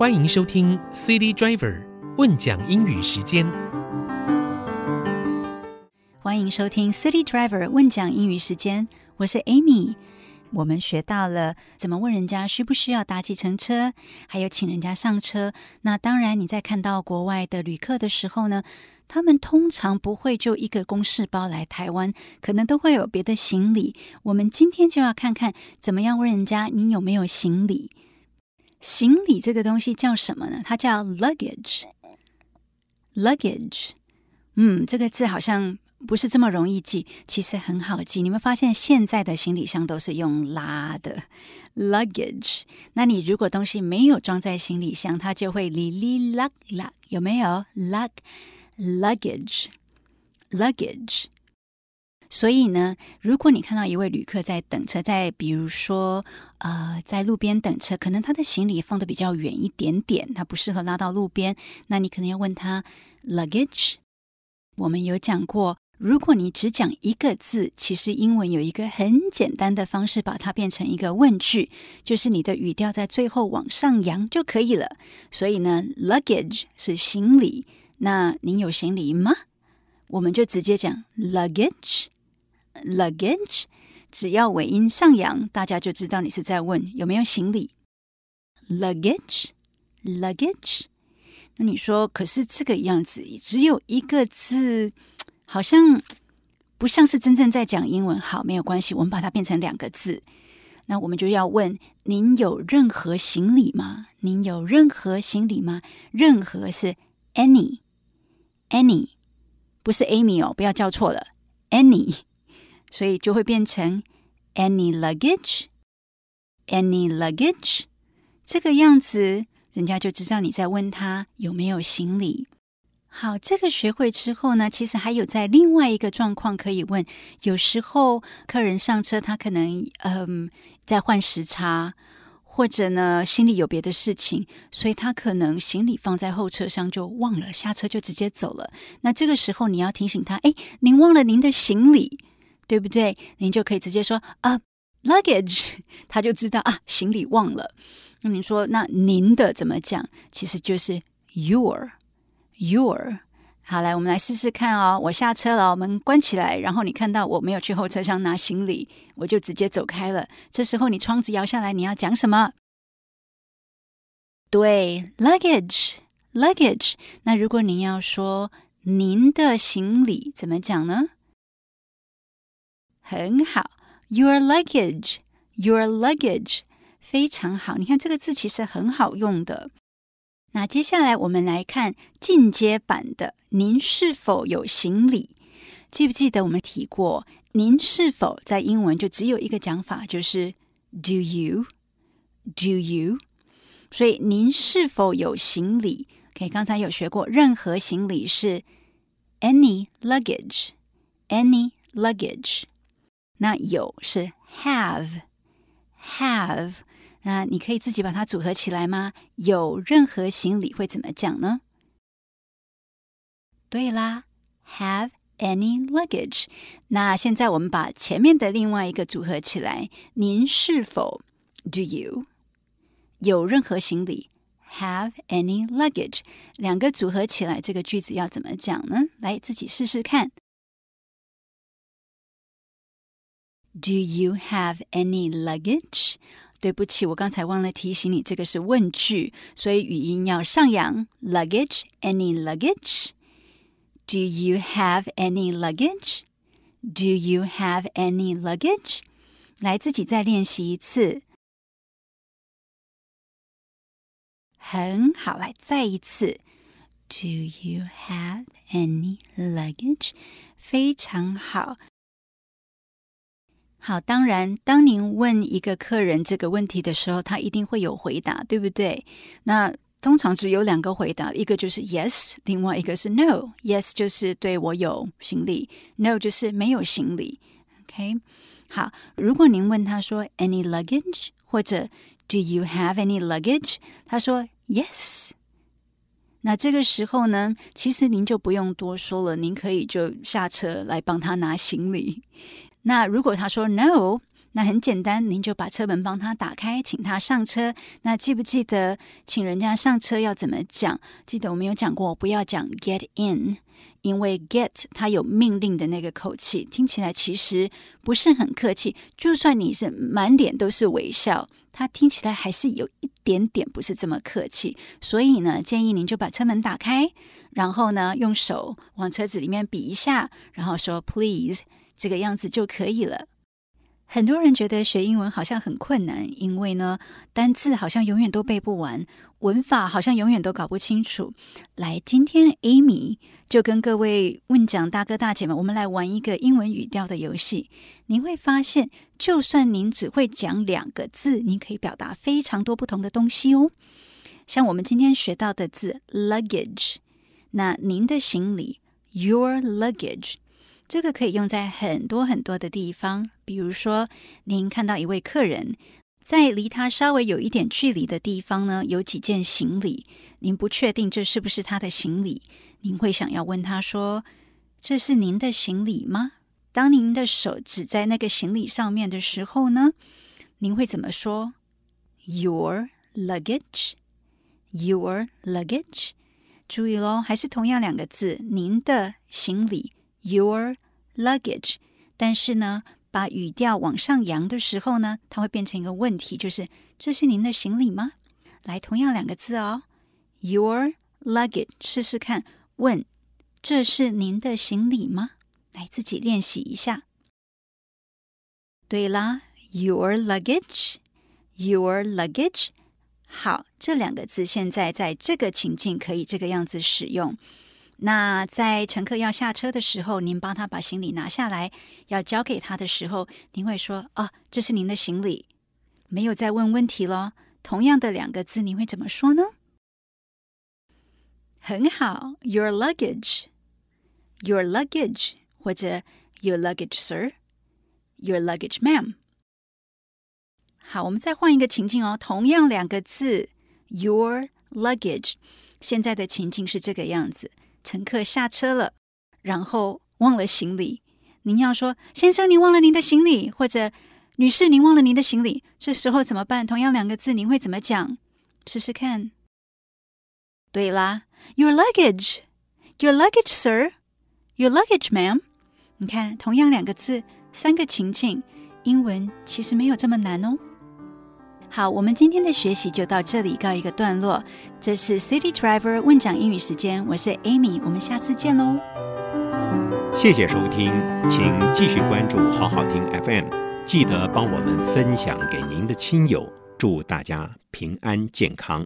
欢迎收听 City Driver 问讲英语时间。欢迎收听 City Driver 问讲英语时间，我是 Amy。我们学到了怎么问人家需不需要搭计程车，还有请人家上车。那当然，你在看到国外的旅客的时候呢，他们通常不会就一个公事包来台湾，可能都会有别的行李。我们今天就要看看怎么样问人家你有没有行李。行李这个东西叫什么呢？它叫 luggage。luggage，嗯，这个字好像。不是这么容易记，其实很好记。你们发现现在的行李箱都是用拉的 luggage。那你如果东西没有装在行李箱，它就会哩哩啦啦，有没有？lug luggage luggage。所以呢，如果你看到一位旅客在等车，在比如说呃在路边等车，可能他的行李放得比较远一点点，他不适合拉到路边，那你可能要问他 luggage。我们有讲过。如果你只讲一个字，其实英文有一个很简单的方式，把它变成一个问句，就是你的语调在最后往上扬就可以了。所以呢，luggage 是行李，那您有行李吗？我们就直接讲 luggage Luggage，只要尾音上扬，大家就知道你是在问有没有行李。luggage，luggage，那你说，可是这个样子只有一个字。好像不像是真正在讲英文。好，没有关系，我们把它变成两个字。那我们就要问：您有任何行李吗？您有任何行李吗？任何是 any，any，不是 Amy 哦，不要叫错了，any，所以就会变成 any luggage，any luggage，这个样子，人家就知道你在问他有没有行李。好，这个学会之后呢，其实还有在另外一个状况可以问。有时候客人上车，他可能嗯在换时差，或者呢心里有别的事情，所以他可能行李放在后车厢就忘了，下车就直接走了。那这个时候你要提醒他，哎，您忘了您的行李，对不对？您就可以直接说啊，luggage，他就知道啊，行李忘了。那你说，那您的怎么讲？其实就是 your。Your，好，来，我们来试试看哦。我下车了，门关起来，然后你看到我没有去后车厢拿行李，我就直接走开了。这时候你窗子摇下来，你要讲什么？对，luggage，luggage。那如果您要说您的行李，怎么讲呢？很好，your luggage，your luggage，非常好。你看这个字其实很好用的。那接下来我们来看进阶版的“您是否有行李”？记不记得我们提过“您是否”在英文就只有一个讲法，就是 “Do you”？“Do you”？所以“您是否有行李？”OK，刚才有学过，任何行李是 “any luggage”，“any luggage”。那有是 “have”，“have”。那你可以自己把它组合起来吗？有任何行李会怎么讲呢？对啦，have any luggage。那现在我们把前面的另外一个组合起来，您是否 do you 有任何行李？have any luggage。两个组合起来，这个句子要怎么讲呢？来，自己试试看。Do you have any luggage？对不起，我刚才忘了提醒你，这个是问句，所以语音要上扬。Luggage, any luggage? Do you have any luggage? Do you have any luggage? 来，自己再练习一次。很好，来，再一次。Do you have any luggage? 非常好。好，当然，当您问一个客人这个问题的时候，他一定会有回答，对不对？那通常只有两个回答，一个就是 yes，另外一个是 no。yes 就是对我有行李，no 就是没有行李。OK，好，如果您问他说 any luggage 或者 do you have any luggage，他说 yes，那这个时候呢，其实您就不用多说了，您可以就下车来帮他拿行李。那如果他说 no，那很简单，您就把车门帮他打开，请他上车。那记不记得请人家上车要怎么讲？记得我们有讲过，不要讲 get in，因为 get 它有命令的那个口气，听起来其实不是很客气。就算你是满脸都是微笑，他听起来还是有一点点不是这么客气。所以呢，建议您就把车门打开，然后呢，用手往车子里面比一下，然后说 please，这个样子就可以了。很多人觉得学英文好像很困难，因为呢，单字好像永远都背不完，文法好像永远都搞不清楚。来，今天 Amy 就跟各位问讲大哥大姐们，我们来玩一个英文语调的游戏。您会发现，就算您只会讲两个字，您可以表达非常多不同的东西哦。像我们今天学到的字 luggage，那您的行李 your luggage。这个可以用在很多很多的地方，比如说，您看到一位客人，在离他稍微有一点距离的地方呢，有几件行李，您不确定这是不是他的行李，您会想要问他说：“这是您的行李吗？”当您的手指在那个行李上面的时候呢，您会怎么说？“Your luggage, your luggage。”注意喽，还是同样两个字，您的行李。Your luggage，但是呢，把语调往上扬的时候呢，它会变成一个问题，就是这是您的行李吗？来，同样两个字哦，Your luggage，试试看，问这是您的行李吗？来，自己练习一下。对啦，Your luggage，Your luggage，好，这两个字现在在这个情境可以这个样子使用。那在乘客要下车的时候，您帮他把行李拿下来，要交给他的时候，您会说：“哦，这是您的行李。”没有再问问题了。同样的两个字，您会怎么说呢？很好，Your luggage，Your luggage，或者 Your luggage, sir，Your luggage, ma'am。好，我们再换一个情境哦，同样两个字，Your luggage。现在的情境是这个样子。乘客下车了，然后忘了行李。您要说：“先生，您忘了您的行李。”或者“女士，您忘了您的行李。”这时候怎么办？同样两个字，您会怎么讲？试试看。对啦，Your luggage, Your luggage, sir. Your luggage, ma'am. 你看，同样两个字，三个情境，英文其实没有这么难哦。好，我们今天的学习就到这里告一个段落。这是 City Driver 问讲英语时间，我是 Amy，我们下次见喽。谢谢收听，请继续关注好好听 FM，记得帮我们分享给您的亲友，祝大家平安健康。